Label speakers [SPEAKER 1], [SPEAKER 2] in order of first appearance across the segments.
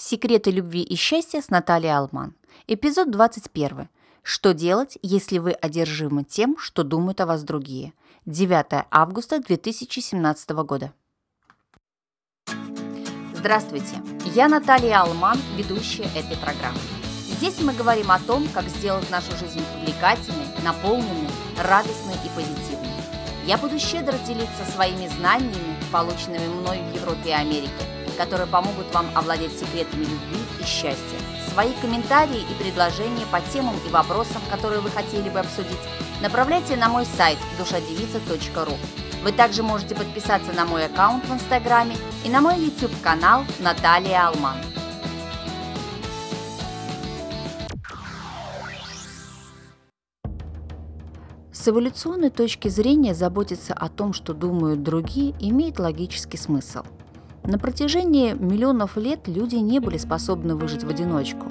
[SPEAKER 1] Секреты любви и счастья с Натальей Алман. Эпизод 21. Что делать, если вы одержимы тем, что думают о вас другие? 9 августа 2017 года. Здравствуйте, я Наталья Алман, ведущая этой программы. Здесь мы говорим о том, как сделать нашу жизнь увлекательной, наполненной, радостной и позитивной. Я буду щедро делиться своими знаниями, полученными мной в Европе и Америке – которые помогут вам овладеть секретами любви и счастья. Свои комментарии и предложения по темам и вопросам, которые вы хотели бы обсудить, направляйте на мой сайт душадевица.ру. Вы также можете подписаться на мой аккаунт в Инстаграме и на мой YouTube-канал Наталья Алман. С эволюционной точки зрения заботиться о том, что думают другие, имеет логический смысл – на протяжении миллионов лет люди не были способны выжить в одиночку.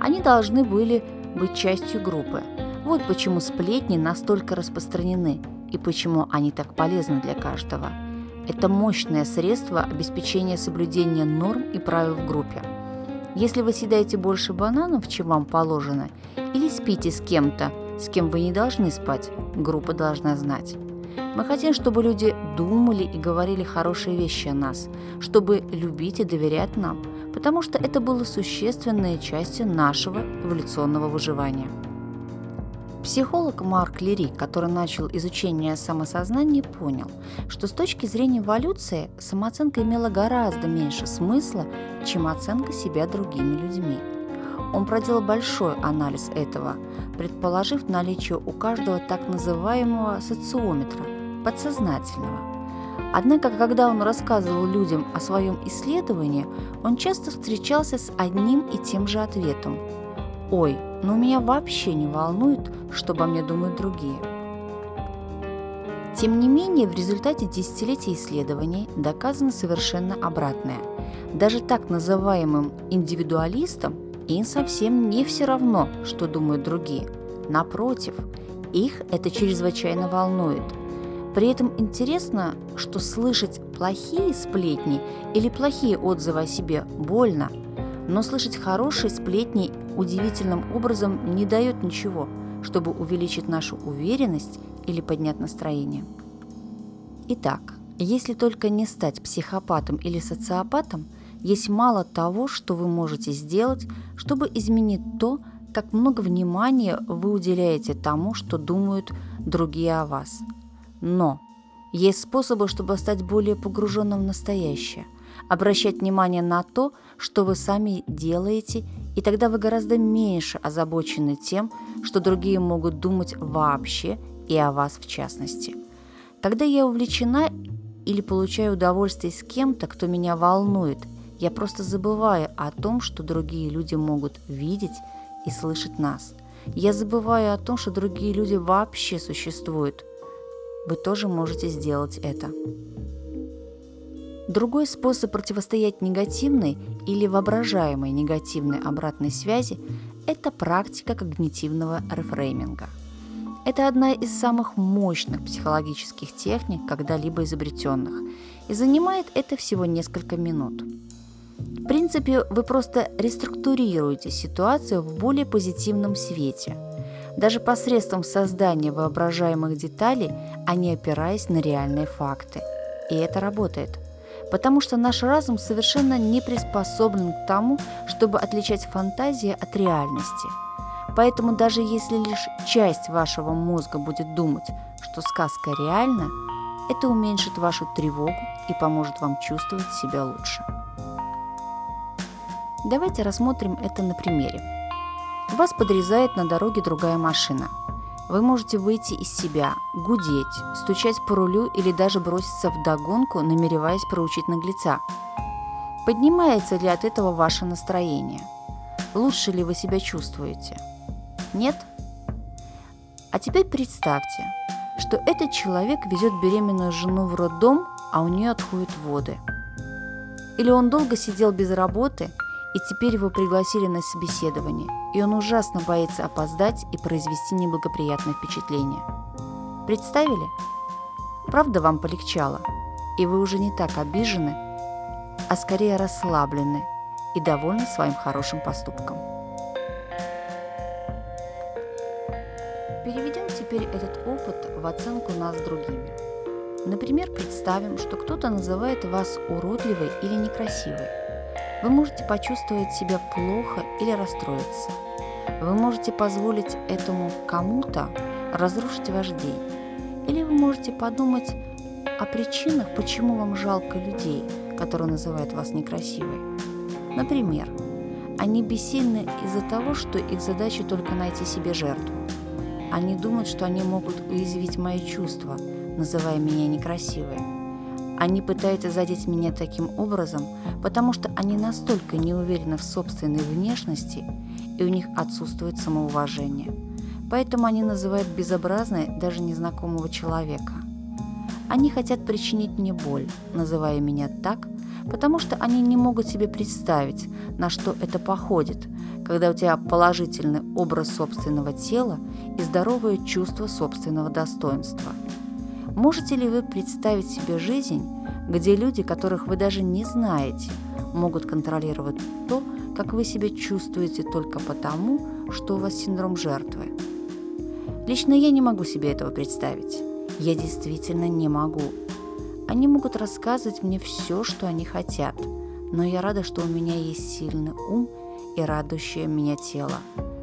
[SPEAKER 1] Они должны были быть частью группы. Вот почему сплетни настолько распространены и почему они так полезны для каждого. Это мощное средство обеспечения соблюдения норм и правил в группе. Если вы съедаете больше бананов, чем вам положено, или спите с кем-то, с кем вы не должны спать, группа должна знать. Мы хотим, чтобы люди думали и говорили хорошие вещи о нас, чтобы любить и доверять нам, потому что это было существенной частью нашего эволюционного выживания. Психолог Марк Лери, который начал изучение самосознания, понял, что с точки зрения эволюции самооценка имела гораздо меньше смысла, чем оценка себя другими людьми. Он проделал большой анализ этого, предположив наличие у каждого так называемого социометра, подсознательного. Однако, когда он рассказывал людям о своем исследовании, он часто встречался с одним и тем же ответом. «Ой, но меня вообще не волнует, что обо мне думают другие». Тем не менее, в результате десятилетий исследований доказано совершенно обратное. Даже так называемым индивидуалистам им совсем не все равно, что думают другие. Напротив, их это чрезвычайно волнует – при этом интересно, что слышать плохие сплетни или плохие отзывы о себе больно, но слышать хорошие сплетни удивительным образом не дает ничего, чтобы увеличить нашу уверенность или поднять настроение. Итак, если только не стать психопатом или социопатом, есть мало того, что вы можете сделать, чтобы изменить то, как много внимания вы уделяете тому, что думают другие о вас – но есть способы, чтобы стать более погруженным в настоящее, обращать внимание на то, что вы сами делаете, и тогда вы гораздо меньше озабочены тем, что другие могут думать вообще и о вас в частности. Когда я увлечена или получаю удовольствие с кем-то, кто меня волнует, я просто забываю о том, что другие люди могут видеть и слышать нас. Я забываю о том, что другие люди вообще существуют – вы тоже можете сделать это. Другой способ противостоять негативной или воображаемой негативной обратной связи – это практика когнитивного рефрейминга. Это одна из самых мощных психологических техник, когда-либо изобретенных, и занимает это всего несколько минут. В принципе, вы просто реструктурируете ситуацию в более позитивном свете – даже посредством создания воображаемых деталей, а не опираясь на реальные факты. И это работает. Потому что наш разум совершенно не приспособлен к тому, чтобы отличать фантазии от реальности. Поэтому даже если лишь часть вашего мозга будет думать, что сказка реальна, это уменьшит вашу тревогу и поможет вам чувствовать себя лучше. Давайте рассмотрим это на примере. Вас подрезает на дороге другая машина. Вы можете выйти из себя, гудеть, стучать по рулю или даже броситься в догонку, намереваясь проучить наглеца. Поднимается ли от этого ваше настроение? Лучше ли вы себя чувствуете? Нет? А теперь представьте, что этот человек везет беременную жену в роддом, а у нее отходят воды. Или он долго сидел без работы – и теперь его пригласили на собеседование, и он ужасно боится опоздать и произвести неблагоприятное впечатление. Представили? Правда вам полегчало, и вы уже не так обижены, а скорее расслаблены, и довольны своим хорошим поступком. Переведем теперь этот опыт в оценку нас другими. Например, представим, что кто-то называет вас уродливой или некрасивой. Вы можете почувствовать себя плохо или расстроиться. Вы можете позволить этому кому-то разрушить ваш день. Или вы можете подумать о причинах, почему вам жалко людей, которые называют вас некрасивой. Например, они бессильны из-за того, что их задача только найти себе жертву. Они думают, что они могут уязвить мои чувства, называя меня некрасивой. Они пытаются задеть меня таким образом, потому что они настолько не уверены в собственной внешности, и у них отсутствует самоуважение. Поэтому они называют безобразной даже незнакомого человека. Они хотят причинить мне боль, называя меня так, потому что они не могут себе представить, на что это походит, когда у тебя положительный образ собственного тела и здоровое чувство собственного достоинства. Можете ли вы представить себе жизнь, где люди, которых вы даже не знаете, могут контролировать то, как вы себя чувствуете только потому, что у вас синдром жертвы? Лично я не могу себе этого представить. Я действительно не могу. Они могут рассказывать мне все, что они хотят, но я рада, что у меня есть сильный ум и радующее меня тело,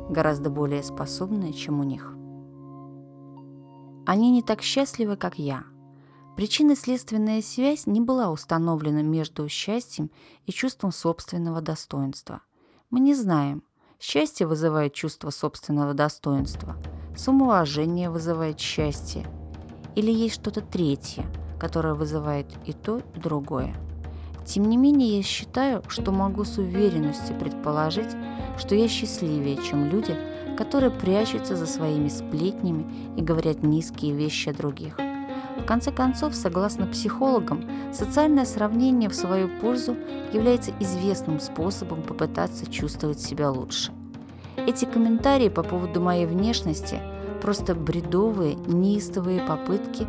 [SPEAKER 1] гораздо более способное, чем у них. Они не так счастливы, как я. Причинно-следственная связь не была установлена между счастьем и чувством собственного достоинства. Мы не знаем, счастье вызывает чувство собственного достоинства, самоуважение вызывает счастье, или есть что-то третье, которое вызывает и то, и другое – тем не менее, я считаю, что могу с уверенностью предположить, что я счастливее, чем люди, которые прячутся за своими сплетнями и говорят низкие вещи о других. В конце концов, согласно психологам, социальное сравнение в свою пользу является известным способом попытаться чувствовать себя лучше. Эти комментарии по поводу моей внешности – просто бредовые, неистовые попытки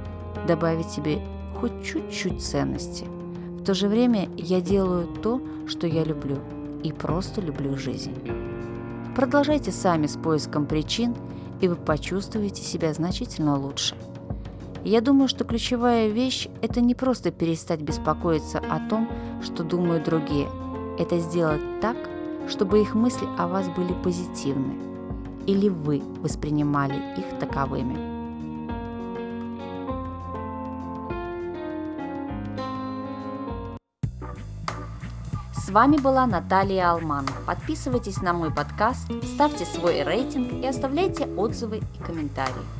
[SPEAKER 1] добавить себе хоть чуть-чуть ценности – в то же время я делаю то, что я люблю, и просто люблю жизнь. Продолжайте сами с поиском причин, и вы почувствуете себя значительно лучше. Я думаю, что ключевая вещь – это не просто перестать беспокоиться о том, что думают другие. Это сделать так, чтобы их мысли о вас были позитивны, или вы воспринимали их таковыми. С вами была Наталья Алман. Подписывайтесь на мой подкаст, ставьте свой рейтинг и оставляйте отзывы и комментарии.